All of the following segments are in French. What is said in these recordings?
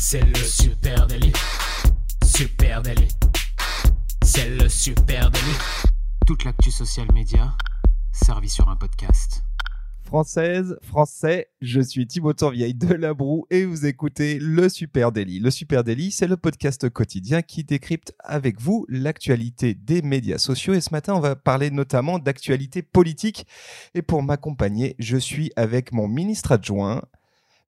C'est le super délit. Super délit. C'est le super délit. Toute l'actu social média servie sur un podcast. Française, français, je suis Thibaut Tourvieille de La Broue et vous écoutez Le Super Daily. Le Super Daily, c'est le podcast quotidien qui décrypte avec vous l'actualité des médias sociaux. Et ce matin, on va parler notamment d'actualité politique. Et pour m'accompagner, je suis avec mon ministre adjoint,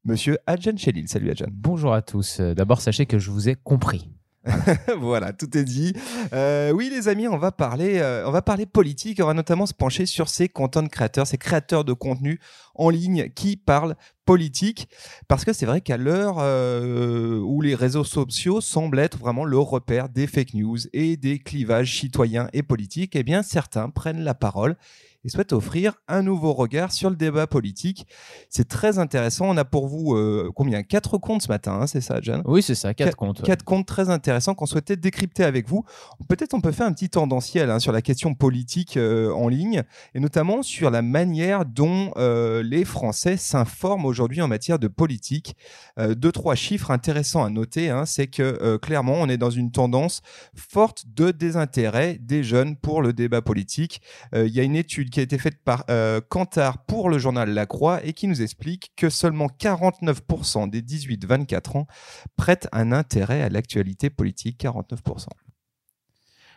Monsieur Adjan Chelil. Salut Adjan. Bonjour à tous. Euh, D'abord, sachez que je vous ai compris. voilà, tout est dit. Euh, oui, les amis, on va parler, euh, on va parler politique. On va notamment se pencher sur ces content créateurs, ces créateurs de contenu en ligne qui parlent politique, parce que c'est vrai qu'à l'heure euh, où les réseaux sociaux semblent être vraiment le repère des fake news et des clivages citoyens et politiques, eh bien certains prennent la parole et souhaite offrir un nouveau regard sur le débat politique. C'est très intéressant. On a pour vous euh, combien? Quatre comptes ce matin, hein, c'est ça, Jeanne? Oui, c'est ça, quatre comptes. Quatre comptes très intéressants qu'on souhaitait décrypter avec vous. Peut-être on peut faire un petit tendanciel hein, sur la question politique euh, en ligne et notamment sur la manière dont euh, les Français s'informent aujourd'hui en matière de politique. deux, trois chiffres intéressants à noter, hein, c'est que clairement, on est dans une tendance forte de désintérêt des jeunes pour le débat politique. Il y a une étude qui a été faite par euh, pour le journal La Croix et qui nous explique que seulement 49% des 18-24 ans prêtent un intérêt à l'actualité politique. 49%.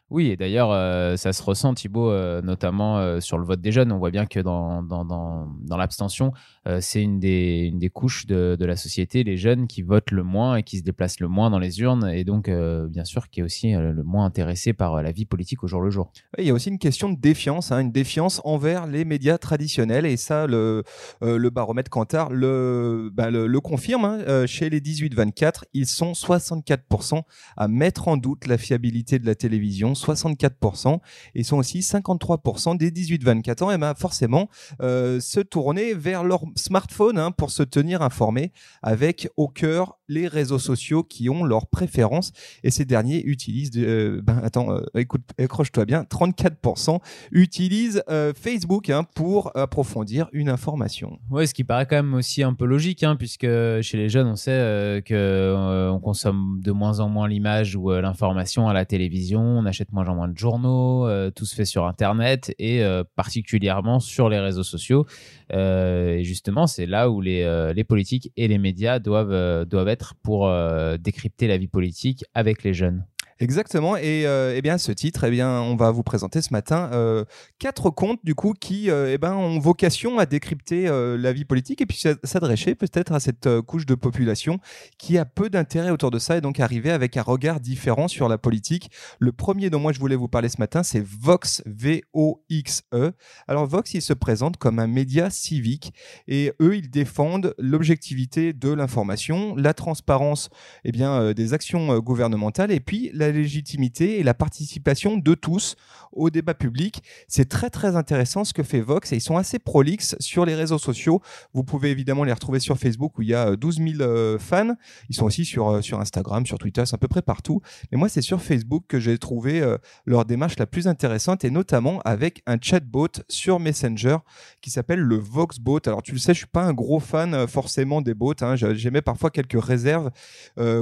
Oui, et d'ailleurs, euh, ça se ressent, Thibault, euh, notamment euh, sur le vote des jeunes. On voit bien que dans, dans, dans, l'abstention, c'est une des, une des couches de, de, la société, les jeunes qui votent le moins et qui se déplacent le moins dans les urnes, et donc, bien sûr, qui est aussi le moins intéressé par la vie politique au jour le jour. Il y a aussi une question de défiance, hein, une défiance envers les médias traditionnels, et ça, le, le baromètre Kantar le, bah, le, le, confirme. Hein, chez les 18-24, ils sont 64% à mettre en doute la fiabilité de la télévision 64%, et sont aussi 53% des 18-24 ans, et ben forcément euh, se tourner vers leur smartphone hein, pour se tenir informés, avec au cœur les réseaux sociaux qui ont leurs préférences, et ces derniers utilisent, euh, ben attends, euh, écoute, accroche-toi bien, 34% utilisent Facebook hein, pour approfondir une information. Oui, ce qui paraît quand même aussi un peu logique, hein, puisque chez les jeunes, on sait que on consomme de moins en moins l'image ou l'information à la télévision, on achète moins en moins de journaux, euh, tout se fait sur Internet et euh, particulièrement sur les réseaux sociaux. Euh, et justement, c'est là où les, les politiques et les médias doivent, doivent être pour décrypter la vie politique avec les jeunes. Exactement. Et euh, eh bien, ce titre, eh bien, on va vous présenter ce matin euh, quatre contes du coup qui euh, eh ben, ont vocation à décrypter la vie politique et puis s'adresser peut-être à cette couche de population qui a peu d'intérêt autour de ça et donc arriver avec un regard différent sur la politique. Le premier dont moi je voulais vous parler ce matin, c'est Vox, V-O-X-E. Alors Vox, il se présente comme un média civique et eux, ils défendent l'objectivité de l'information, la transparence eh bien, des actions gouvernementales et puis la légitimité et la participation de tous au débat public. C'est très très intéressant ce que fait Vox et ils sont assez prolixes sur les réseaux sociaux. Vous pouvez évidemment les retrouver sur Facebook où il y a 12 euh, 000 euh, fans. Ils sont aussi sur, euh, sur Instagram, sur Twitter, c'est à peu près partout. Mais moi, c'est sur Facebook que j'ai trouvé leur démarche la plus intéressante et notamment avec un chatbot sur Messenger qui s'appelle le Voxbot. Alors tu le sais, je suis pas un gros fan forcément des bots. Hein. J'émets parfois quelques réserves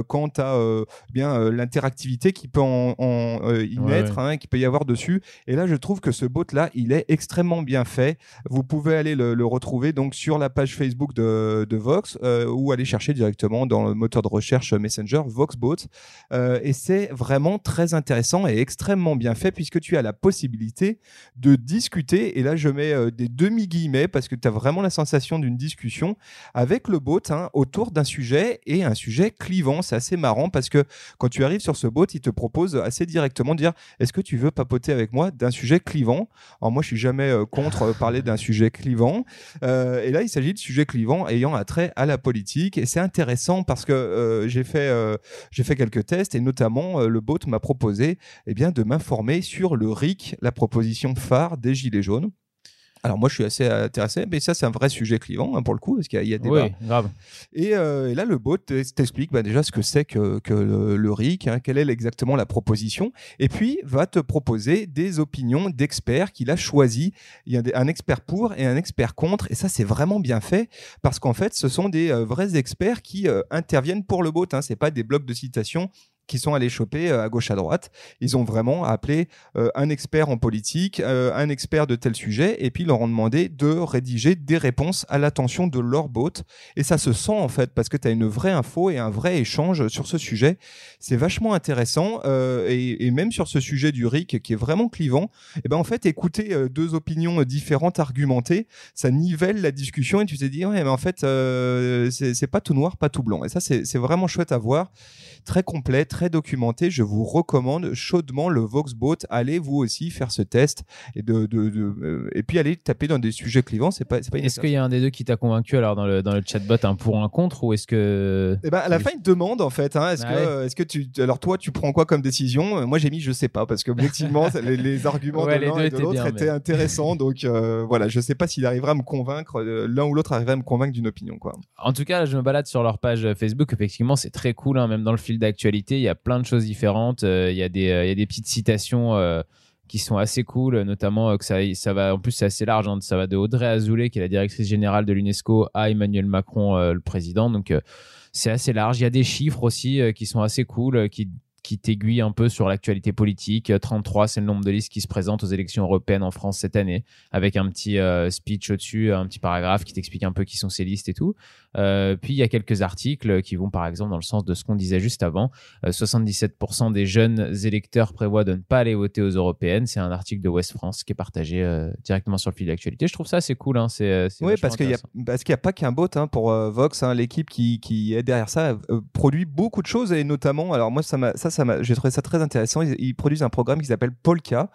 quant à bien l'interactivité qui peut en, y mettre, hein, qui peut y avoir dessus. Et là, je trouve que ce bot-là, il est extrêmement bien fait. Vous pouvez aller le, retrouver donc sur la page Facebook de, Vox euh, ou aller chercher directement dans le moteur de recherche Messenger Voxbot. Euh, et c'est vraiment très intéressant et extrêmement bien fait puisque tu as la possibilité de discuter. Et là, je mets euh, des demi-guillemets parce que tu as vraiment la sensation d'une discussion avec le bot hein, autour d'un sujet et un sujet clivant. C'est assez marrant parce que quand tu arrives sur ce bot, il te propose assez directement de dire est-ce que tu veux papoter avec moi d'un sujet clivant? Alors moi, je suis jamais euh, contre euh, parler d'un sujet clivant. Euh, et là, il s'agit de sujets clivants ayant attrait à la politique. Et c'est intéressant parce que j'ai fait j'ai fait quelques tests et notamment le bot m'a proposé eh bien de m'informer sur le RIC, la proposition phare des Gilets jaunes. Alors moi je suis assez intéressé, mais ça c'est un vrai sujet clivant hein, pour le coup, parce qu'il y, a débat. Oui, grave. Et, euh, et, là le bot t'explique bah, déjà ce que c'est que, que, le, RIC, hein, quelle est exactement la proposition, et puis va te proposer des opinions d'experts qu'il a choisi. Il y a un expert pour et un expert contre, et ça c'est vraiment bien fait, parce qu'en fait ce sont des euh, vrais experts qui euh, interviennent pour le bot, hein, c'est pas des blocs de citation qui sont allés choper euh, à gauche à droite. Ils ont vraiment appelé euh, un expert en politique, euh, un expert de tel sujet, et puis leur ont demandé de rédiger des réponses à l'attention de leur bot. Et ça se sent en fait, parce que tu as une vraie info et un vrai échange sur ce sujet. C'est vachement intéressant. Et, même sur ce sujet du RIC qui est vraiment clivant, et eh ben en fait, écouter deux opinions différentes argumentées, ça nivelle la discussion et tu te dis, ouais, mais en fait, c'est pas tout noir, pas tout blanc. Et ça, c'est vraiment chouette à voir. Très complet, très documenté. Je vous recommande chaudement le Voxbot. Allez vous aussi faire ce test et de, de, euh, et puis allez taper dans des sujets clivants. C'est pas, pas Est-ce qu'il y a un des deux qui t'a convaincu alors dans le, dans le chatbot un pour un contre ou est-ce que eh ben, à la fin il te demande en fait. Hein, est-ce ah que est-ce que tu alors toi tu prends quoi comme décision? Moi j'ai mis je sais pas parce qu'objectivement les, les arguments de l'un et de l'autre étaient intéressants. Donc euh, voilà, je sais pas s'il arrivera à me convaincre euh, l'un ou l'autre arrivera à me convaincre d'une opinion quoi. En tout cas, je me balade sur leur page Facebook. Effectivement, c'est très cool. Hein, même dans le fil d'actualité, il y a plein de choses différentes. Euh, il y, a des, euh, il y a des petites citations euh, qui sont assez cool, notamment que ça, ça va, en plus c'est assez large, hein, ça va de Audrey Azoulay, qui est la directrice générale de l'UNESCO, à Emmanuel Macron, le président. Donc c'est assez large. Il y a des chiffres aussi qui sont assez cool, qui qui t'aiguille un peu sur l'actualité politique. 33, c'est le nombre de listes qui se présentent aux élections européennes en France cette année, avec un petit speech au-dessus, un petit paragraphe qui t'explique un peu qui sont ces listes et tout. Euh, puis il y a quelques articles qui vont par exemple dans le sens de ce qu'on disait juste avant. 77% euh, des jeunes électeurs prévoient de ne pas aller voter aux européennes. C'est un article de West France qui est partagé euh, directement sur le fil d'actualité. Je trouve ça assez cool. Hein. C'est, oui, parce qu'il n'y a, qu'il a pas qu'un bot hein, pour Vox. Hein. L'équipe qui, qui, est derrière ça produit beaucoup de choses et notamment, alors moi ça, m'a, ça, j'ai trouvé ça très intéressant. Ils, produisent un programme qui s'appelle Polka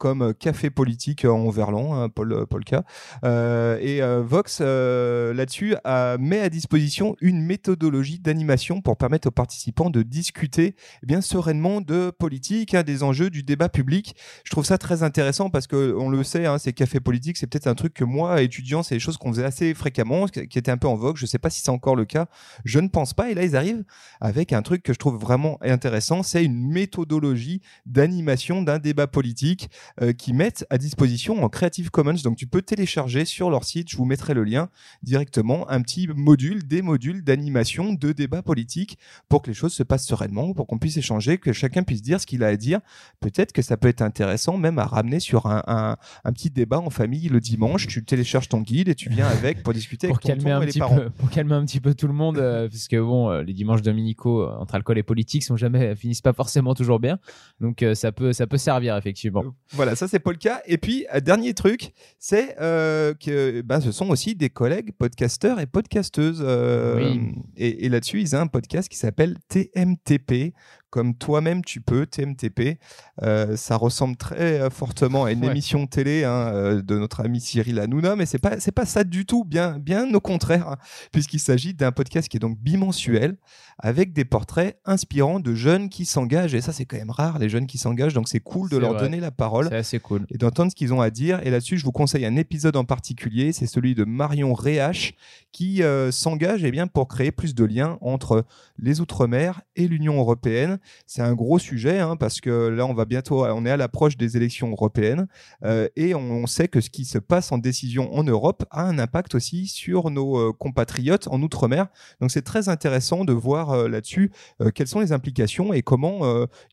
comme Café Politique en Verlan, hein, Paul, Polka. Euh, et Vox, là-dessus, met à disposition une méthodologie d'animation pour permettre aux participants de discuter eh bien sereinement de politique, hein, des enjeux du débat public. Je trouve ça très intéressant parce que on le sait, hein, ces cafés politiques, c'est peut-être un truc que moi, étudiant, c'est des choses qu'on faisait assez fréquemment, qui était un peu en vogue. Je ne sais pas si c'est encore le cas. Je ne pense pas. Et là, ils arrivent avec un truc que je trouve vraiment intéressant, c'est une méthodologie d'animation d'un débat politique euh, qui mettent à disposition en Creative Commons. Donc tu peux télécharger sur leur site, je vous mettrai le lien directement, un petit modules, des modules d'animation, de débat politique pour que les choses se passent sereinement, pour qu'on puisse échanger, que chacun puisse dire ce qu'il a à dire. Peut-être que ça peut être intéressant même à ramener sur un, un, petit débat en famille le dimanche. Tu télécharges ton guide et tu viens avec pour discuter pour avec ton calmer un petit Peu, pour calmer un petit peu tout le monde, euh, parce que bon, euh, les dimanches dominicaux euh, entre alcool et politique sont jamais finissent pas forcément toujours bien. Donc ça peut ça peut servir effectivement. Voilà, ça c'est pas le cas. Et puis dernier truc, c'est que ben, ce sont aussi des collègues podcasteurs et podcasteurs euh, et, là-dessus, ils ont un podcast qui s'appelle TMTP, comme toi-même tu peux, TMTP. Euh, ça ressemble très euh, fortement à une émission télé hein, de notre ami Cyril Hanouna, mais c'est pas c'est pas ça du tout, bien bien au contraire, hein, puisqu'il s'agit d'un podcast qui est donc bimensuel avec des portraits inspirants de jeunes qui s'engagent. Et ça, c'est quand même rare, les jeunes qui s'engagent. Donc, c'est cool de leur donner la parole. C'est assez cool. Et d'entendre ce qu'ils ont à dire. Et là-dessus, je vous conseille un épisode en particulier. C'est celui de Marion Réache qui euh, s'engage eh bien, pour créer plus de liens entre les Outre-mer et l'Union européenne. C'est un gros sujet hein, parce que là, on va bientôt, on est à l'approche des élections européennes euh, et on, sait que ce qui se passe en décision en Europe a un impact aussi sur nos euh, compatriotes en Outre-mer. Donc, c'est très intéressant de voir euh, là-dessus quelles sont les implications et comment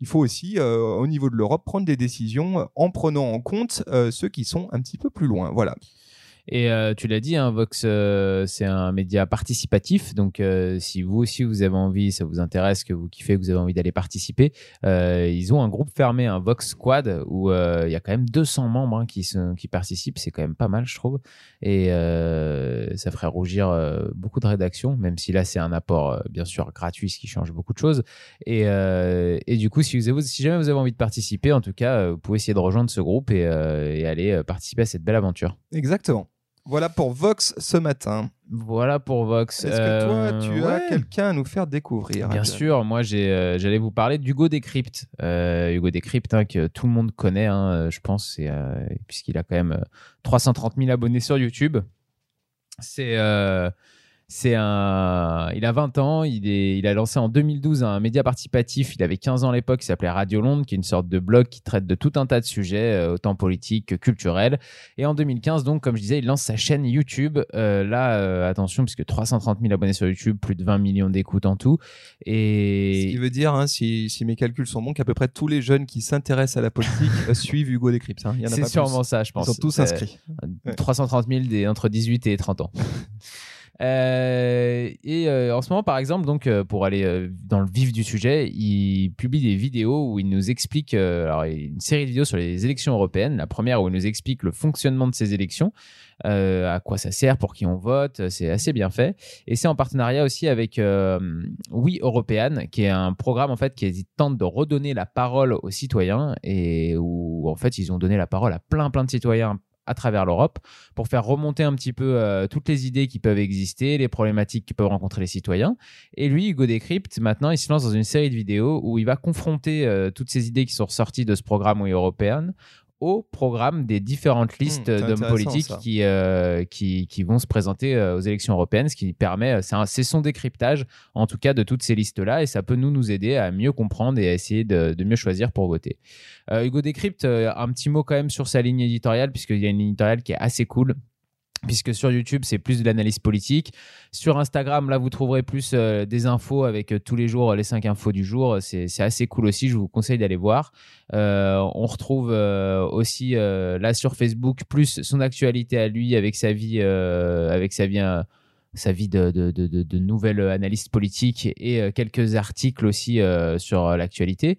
il faut aussi, au niveau de l'Europe, prendre des décisions en prenant en compte ceux qui sont un petit peu plus loin. Voilà. Et euh, tu l'as dit, hein, Vox, euh, c'est un média participatif. Donc, euh, si vous aussi vous avez envie, ça vous intéresse, que vous kiffez, que vous avez envie d'aller participer, ils ont un groupe fermé, un Vox Squad, où il y a quand même 200 membres hein, qui, participent. C'est quand même pas mal, je trouve. Et ça ferait rougir beaucoup de rédactions, même si là, c'est un apport, bien sûr, gratuit, ce qui change beaucoup de choses. Et, du coup, si, vous si jamais vous avez envie de participer, en tout cas, vous pouvez essayer de rejoindre ce groupe et aller participer à cette belle aventure. Exactement. Voilà pour Vox ce matin. Voilà pour Vox. Est-ce que toi, tu Euh, as ouais. quelqu'un à nous faire découvrir Bien sûr, moi euh, j'allais vous parler d'Hugo Décrypte. Euh, Hugo Décrypte, hein, que tout le monde connaît, hein, euh, je pense, puisqu'il a quand même euh, 330 000 abonnés sur YouTube. C'est, c'est un, il a 20 ans, il, est, il a lancé en 2012 un média participatif. Il avait 15 ans à l'époque, qui s'appelait Radio Londres, qui est une sorte de blog qui traite de tout un tas de sujets, euh, autant politiques que culturels. Et en 2015, donc, comme je disais, il lance sa chaîne YouTube. Euh, là, euh, attention, puisque 330 000 abonnés sur YouTube, plus de 20 millions d'écoutes en tout. Ce qui Et veut dire, hein, si, si mes calculs sont bons, qu'à peu près tous les jeunes qui s'intéressent à la politique euh, suivent Hugo Décrypte. hein. Il c'est sûrement plus. ça, je Ils pense. sont tous C'est- inscrits. Ouais. 330 000 des, entre 18 et 30 ans. Euh, et euh, en ce moment, par exemple, donc euh, pour aller dans le vif du sujet, il publie des vidéos où il nous explique alors, une série de vidéos sur les élections européennes. La première où il nous explique le fonctionnement de ces élections, à quoi ça sert, pour qui on vote. C'est assez bien fait. Et c'est en partenariat aussi avec Oui Européenne, qui est un programme en fait qui tente de redonner la parole aux citoyens et où en fait ils ont donné la parole à plein plein de citoyens à travers l'Europe pour faire remonter un petit peu euh, toutes les idées qui peuvent exister, les problématiques qui peuvent rencontrer les citoyens. Et lui, Hugo Décrypte, maintenant, il se lance dans une série de vidéos où il va confronter euh, toutes ces idées qui sont ressorties de ce programme Oui Européenne au programme des différentes listes c'est d'hommes politiques qui, euh, qui, qui vont se présenter euh, aux élections européennes, ce qui permet, euh, c'est un- c'est son décryptage en tout cas de toutes ces listes-là, et ça peut nous nous aider à mieux comprendre et à essayer de, de mieux choisir pour voter. Euh, Hugo Décrypte, un petit mot quand même sur sa ligne éditoriale, puisqu'il y a une ligne éditoriale qui est assez cool. Puisque sur YouTube, c'est plus de l'analyse politique. Sur Instagram, là, vous trouverez plus euh, des infos avec euh, tous les jours les 5 infos du jour. C'est assez cool aussi. Je vous conseille d'aller voir. Euh, on retrouve aussi là sur Facebook plus son actualité à lui avec sa vie, avec sa vie. sa vie de, de, de, de, nouvelle analyste politique et quelques articles aussi sur l'actualité.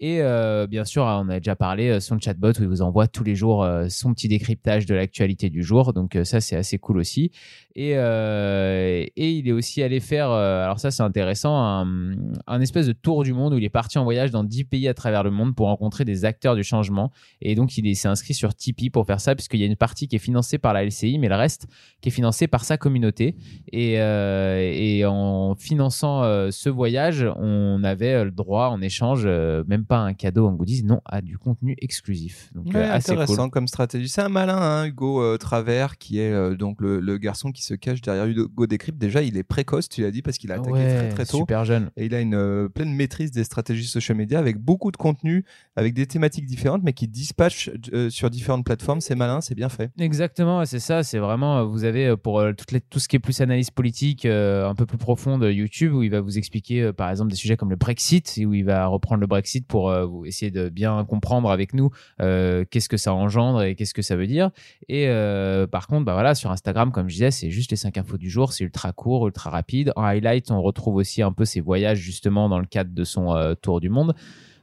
Et euh, bien sûr, on a déjà parlé, euh, son chatbot où il vous envoie tous les jours euh, son petit décryptage de l'actualité du jour. Donc ça, c'est assez cool aussi. Et, et il est aussi allé faire, alors ça c'est intéressant, un, espèce de tour du monde où il est parti en voyage dans 10 pays à travers le monde pour rencontrer des acteurs du changement. Et donc il est- s'est inscrit sur Tipeee pour faire ça, puisqu'il y a une partie qui est financée par la LCI, mais le reste qui est financé par sa communauté. Et, et en finançant ce voyage, on avait le droit en échange, même pas un cadeau en goodies, non, à du contenu exclusif. Donc Ouais, euh, assez intéressant cool. comme stratégie. C'est un malin, hein, Hugo euh, Travers, qui est euh, donc le, le garçon qui se cache derrière Hugo Décrypte. Déjà, il est précoce, tu l'as dit, parce qu'il a attaqué Ouais, très très tôt. super jeune. Et il a une euh, pleine maîtrise des stratégies social media avec beaucoup de contenu, avec des thématiques différentes, mais qui dispatche sur différentes plateformes. C'est malin, c'est bien fait. Exactement, c'est ça. C'est vraiment, vous avez pour toutes les- tout ce qui est plus analyse politique un peu plus profonde YouTube où il va vous expliquer par exemple des sujets comme le Brexit et où il va reprendre le Brexit pour euh, vous essayer de bien comprendre avec nous euh, qu'est-ce que ça engendre et qu'est-ce que ça veut dire. Et euh, par contre, bah voilà, sur Instagram, comme je disais, c'est juste les 5 infos du jour, c'est ultra court, ultra rapide. En highlight, on retrouve aussi un peu ses voyages justement dans le cadre de son euh, tour du monde.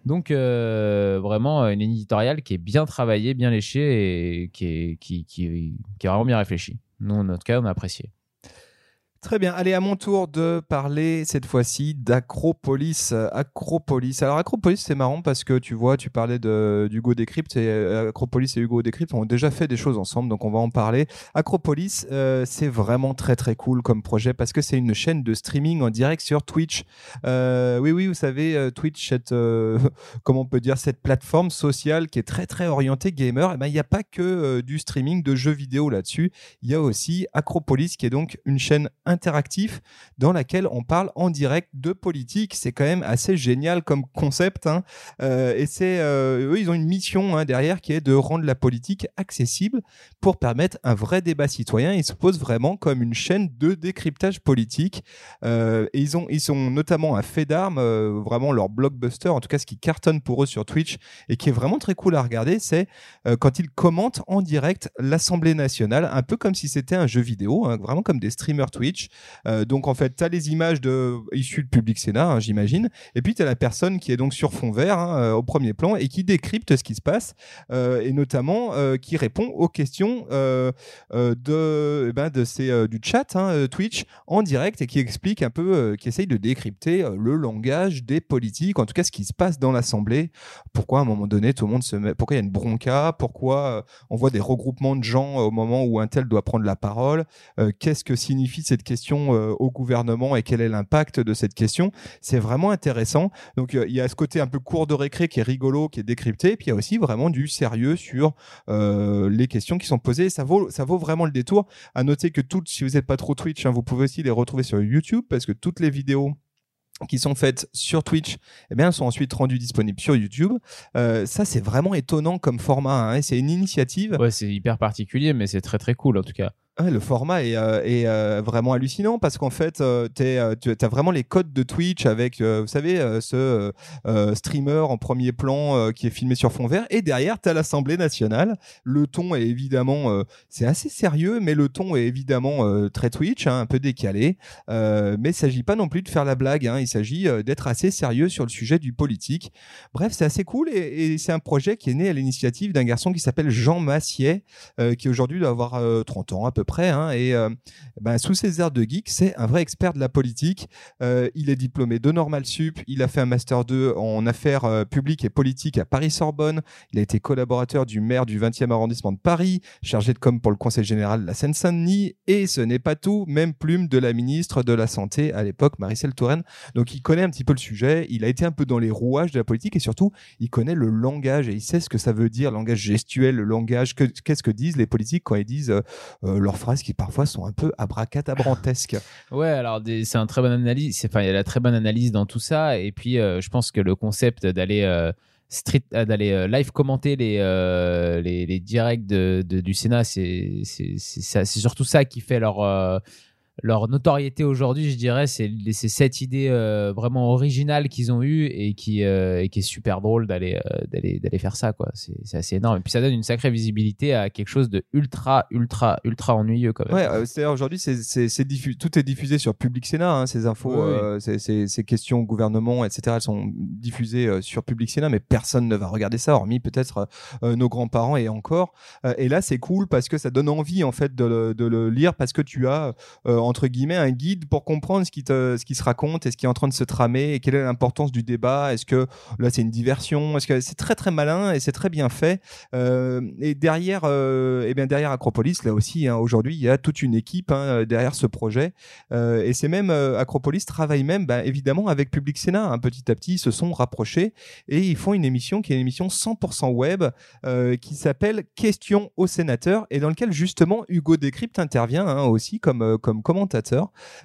Donc euh, vraiment euh, une éditoriale qui est bien travaillée, bien léchée et qui est, qui est vraiment bien réfléchie. Nous, en notre cas, on a apprécié. Très bien. Allez, à mon tour de parler cette fois-ci d'Acropolis. Acropolis. Alors, Acropolis, c'est marrant parce que tu vois, tu parlais de- d'Hugo Décrypte et euh, Acropolis et Hugo Décrypte ont déjà fait des choses ensemble, donc on va en parler. Acropolis, euh, c'est vraiment très très cool comme projet parce que c'est une chaîne de streaming en direct sur Twitch. Euh, oui, oui, vous savez, Twitch, cette, comment on peut dire, cette plateforme sociale qui est très très orientée gamer. Eh ben, il n'y a pas que du streaming de jeux vidéo là-dessus. Il y a aussi Acropolis qui est donc une chaîne interactive dans laquelle on parle en direct de politique. C'est quand même assez génial comme concept. hein. Euh, et c'est euh, eux, ils ont une mission hein, derrière qui est de rendre la politique accessible pour permettre un vrai débat citoyen. Ils se posent vraiment comme une chaîne de décryptage politique. Euh, et ils ont, ils sont notamment un fait d'armes, vraiment leur blockbuster, en tout cas ce qui cartonne pour eux sur Twitch et qui est vraiment très cool à regarder, c'est quand ils commentent en direct l'Assemblée nationale, un peu comme si c'était un jeu vidéo, hein, vraiment comme des streamers Twitch. Twitch. donc en fait, tu as les images issues de Public Sénat, hein, j'imagine, et puis tu as la personne qui est donc sur fond vert hein, au premier plan et qui décrypte ce qui se passe, et notamment qui répond aux questions de, eh ben, de ces, du chat hein, Twitch en direct et qui explique un peu, qui essaye de décrypter le langage des politiques, en tout cas ce qui se passe dans l'Assemblée. Pourquoi à un moment donné tout le monde se met, pourquoi il y a une bronca, pourquoi on voit des regroupements de gens au moment où un tel doit prendre la parole, qu'est-ce que signifie cette question au gouvernement et quel est l'impact de cette question. C'est vraiment intéressant. Donc il y a ce côté un peu court de récré qui est rigolo, qui est décrypté, puis il y a aussi vraiment du sérieux sur les questions qui sont posées. Ça vaut, ça vaut vraiment le détour. À noter que toutes, si vous n'êtes pas trop Twitch, hein, vous pouvez aussi les retrouver sur YouTube parce que toutes les vidéos qui sont faites sur Twitch, eh bien, sont ensuite rendues disponibles sur YouTube. Euh, ça, c'est vraiment étonnant comme format. Hein, c'est une initiative. Ouais, c'est hyper particulier, mais c'est très très cool en tout cas le format est, euh, euh, vraiment hallucinant parce qu'en fait, euh, tu as vraiment les codes de Twitch avec, vous savez, ce streamer en premier plan qui est filmé sur fond vert et derrière, tu as l'Assemblée nationale. Le ton est évidemment, c'est assez sérieux, mais le ton est évidemment très Twitch, hein, un peu décalé. mais il ne s'agit pas non plus de faire la blague, hein, il s'agit d'être assez sérieux sur le sujet du politique. Bref, c'est assez cool et, c'est un projet qui est né à l'initiative d'un garçon qui s'appelle Jean Massier, qui aujourd'hui doit avoir 30 ans à peu près. Hein, et euh, ben, sous ses airs de geek, c'est un vrai expert de la politique. Euh, il est diplômé de Normal Sup. Il a fait un master 2 en affaires euh, publiques et politiques à Paris-Sorbonne. Il a été collaborateur du maire du 20e arrondissement de Paris, chargé de com pour le Conseil général de la Seine-Saint-Denis. Et ce n'est pas tout, même plume de la ministre de la Santé à l'époque, Maricel Touraine. Donc il connaît un petit peu le sujet. Il a été un peu dans les rouages de la politique et surtout, il connaît le langage et il sait ce que ça veut dire, langage gestuel, le langage. Qu'est-ce que disent les politiques quand ils disent leur phrases qui parfois sont un peu abracadabrantesques. ouais, alors c'est un très bonne analyse. Enfin, il y a la très bonne analyse dans tout ça. Et puis, euh, je pense que le concept d'aller euh, street, euh, d'aller live commenter les, les, les, directs de, du Sénat, c'est surtout ça qui fait leur leur notoriété aujourd'hui, je dirais, c'est cette idée euh, vraiment originale qu'ils ont eue et qui, euh, et qui est super drôle d'aller euh, d'aller d'aller faire ça quoi. C'est assez énorme. Et puis ça donne une sacrée visibilité à quelque chose de ultra ultra ultra ennuyeux quand même. Ouais, c'est aujourd'hui c'est tout est diffusé sur Public Sénat, hein, ces infos, ces, questions gouvernement, etc. Elles sont diffusées sur Public Sénat, mais personne ne va regarder ça, hormis peut-être nos grands-parents et encore. et là, c'est cool parce que ça donne envie en fait de le, de le lire parce que tu as entre guillemets un guide pour comprendre ce qui, te, ce qui se raconte et ce qui est en train de se tramer et quelle est l'importance du débat. Est-ce que là c'est une diversion? Est-ce que c'est très très malin et c'est très bien fait? Euh, Et derrière, euh, eh bien derrière Acropolis, là aussi, hein, aujourd'hui il y a toute une équipe hein, derrière ce projet euh, et c'est même Acropolis travaille même bah, évidemment avec Public Sénat. Hein, petit à petit, ils se sont rapprochés et ils font une émission qui est une émission 100% web qui s'appelle Questions aux sénateurs et dans lequel justement Hugo Décrypte intervient aussi comme comme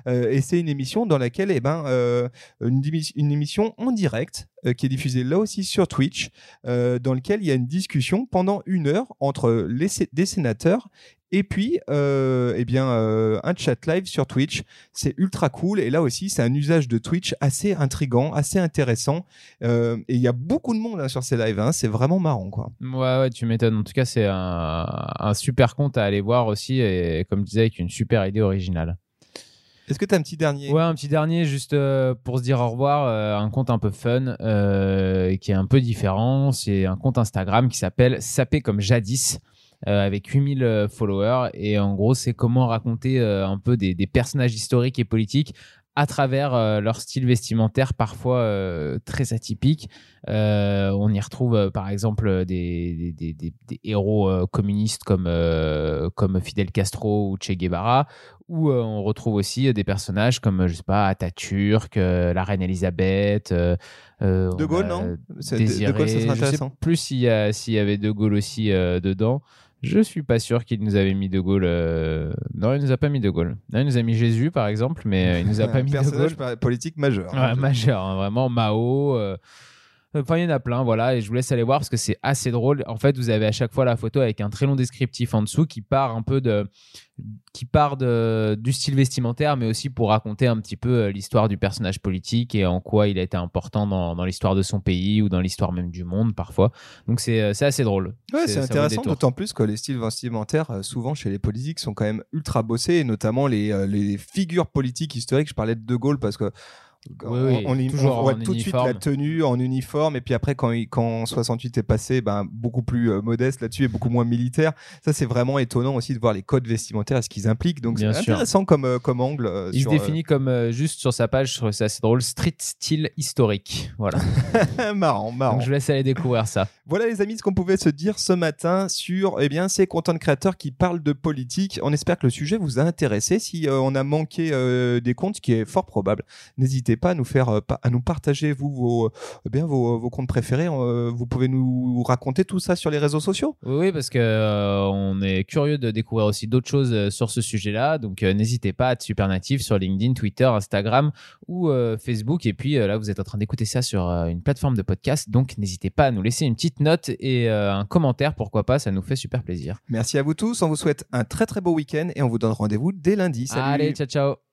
Euh, et c'est une émission dans laquelle, eh ben, euh, une, émission en direct euh, qui est diffusée là aussi sur Twitch, dans lequel il y a une discussion pendant une heure entre les, des sénateurs et puis, euh, eh bien, euh, un chat live sur Twitch, c'est ultra cool. Et là aussi, c'est un usage de Twitch assez intrigant, assez intéressant. Euh, et il y a beaucoup de monde hein, sur ces lives. Hein. c'est vraiment marrant, quoi. Ouais, ouais, tu m'étonnes. En tout cas, c'est un, un, super compte à aller voir aussi. Et comme je disais, avec une super idée originale. Est-ce que tu as un petit dernier? Ouais, un petit dernier juste euh, pour se dire au revoir. Un compte un peu fun qui est un peu différent. C'est un compte Instagram qui s'appelle Sapé comme jadis. Euh, avec 8000 euh, followers. Et en gros, c'est comment raconter euh, un peu des, des, personnages historiques et politiques à travers leur style vestimentaire parfois très atypique. on y retrouve par exemple des, des, des, des héros communistes comme, comme Fidel Castro ou Che Guevara, où on retrouve aussi des personnages comme, je sais pas, Atatürk, la reine Elisabeth. de Gaulle, non? De Gaulle, ça serait intéressant. Je sais plus s'il y, y, avait De Gaulle aussi dedans. Je suis pas sûr qu'il nous avait mis De Gaulle. Euh, non, il nous a pas mis De Gaulle. il nous a mis Jésus, par exemple, mais il nous a pas mis De Gaulle. politique majeur. Ouais, majeur, hein, vraiment Mao. Euh, Enfin, il y en a plein, voilà, et je vous laisse aller voir parce que c'est assez drôle. En fait, vous avez à chaque fois la photo avec un très long descriptif en dessous qui part un peu de, qui part de, du style vestimentaire, mais aussi pour raconter un petit peu euh, l'histoire du personnage politique et en quoi il a été important dans, dans l'histoire de son pays ou dans l'histoire même du monde parfois. Donc c'est euh, assez drôle. Ouais, c'est intéressant, d'autant plus que les styles vestimentaires, euh, souvent chez les politiques, sont quand même ultra bossés, et notamment les, les figures politiques historiques. Je parlais de De Gaulle parce que. Oui, on, on, toujours on voit tout de suite la tenue en uniforme et puis après quand, quand 68 est passé ben, beaucoup plus euh, modeste là-dessus et beaucoup moins militaire ça c'est vraiment étonnant aussi de voir les codes vestimentaires et ce qu'ils impliquent donc c'est intéressant comme, euh, comme angle euh, Il sur, se définit comme juste sur sa page, ça assez drôle, street style historique. Voilà. marrant marrant Donc je vous laisse aller découvrir ça. Voilà les amis ce qu'on pouvait se dire ce matin sur eh bien, ces content créateurs qui parlent de politique. On espère que le sujet vous a intéressé. Si on a manqué des comptes, ce qui est fort probable, n'hésitez pas à nous faire euh, à nous partager vous vos, euh, eh bien, vos, vos comptes préférés. Euh, vous pouvez nous raconter tout ça sur les réseaux sociaux. Oui, parce que euh, on est curieux de découvrir aussi d'autres choses euh, sur ce sujet-là. Donc euh, n'hésitez pas à être super natif sur LinkedIn, Twitter, Instagram ou euh, Facebook. Et puis euh, là, vous êtes en train d'écouter ça sur euh, une plateforme de podcast. Donc n'hésitez pas à nous laisser une petite note et euh, un commentaire, pourquoi pas, ça nous fait super plaisir. Merci à vous tous. On vous souhaite un très très beau week-end et on vous donne rendez-vous dès lundi. Salut. Allez, ciao ciao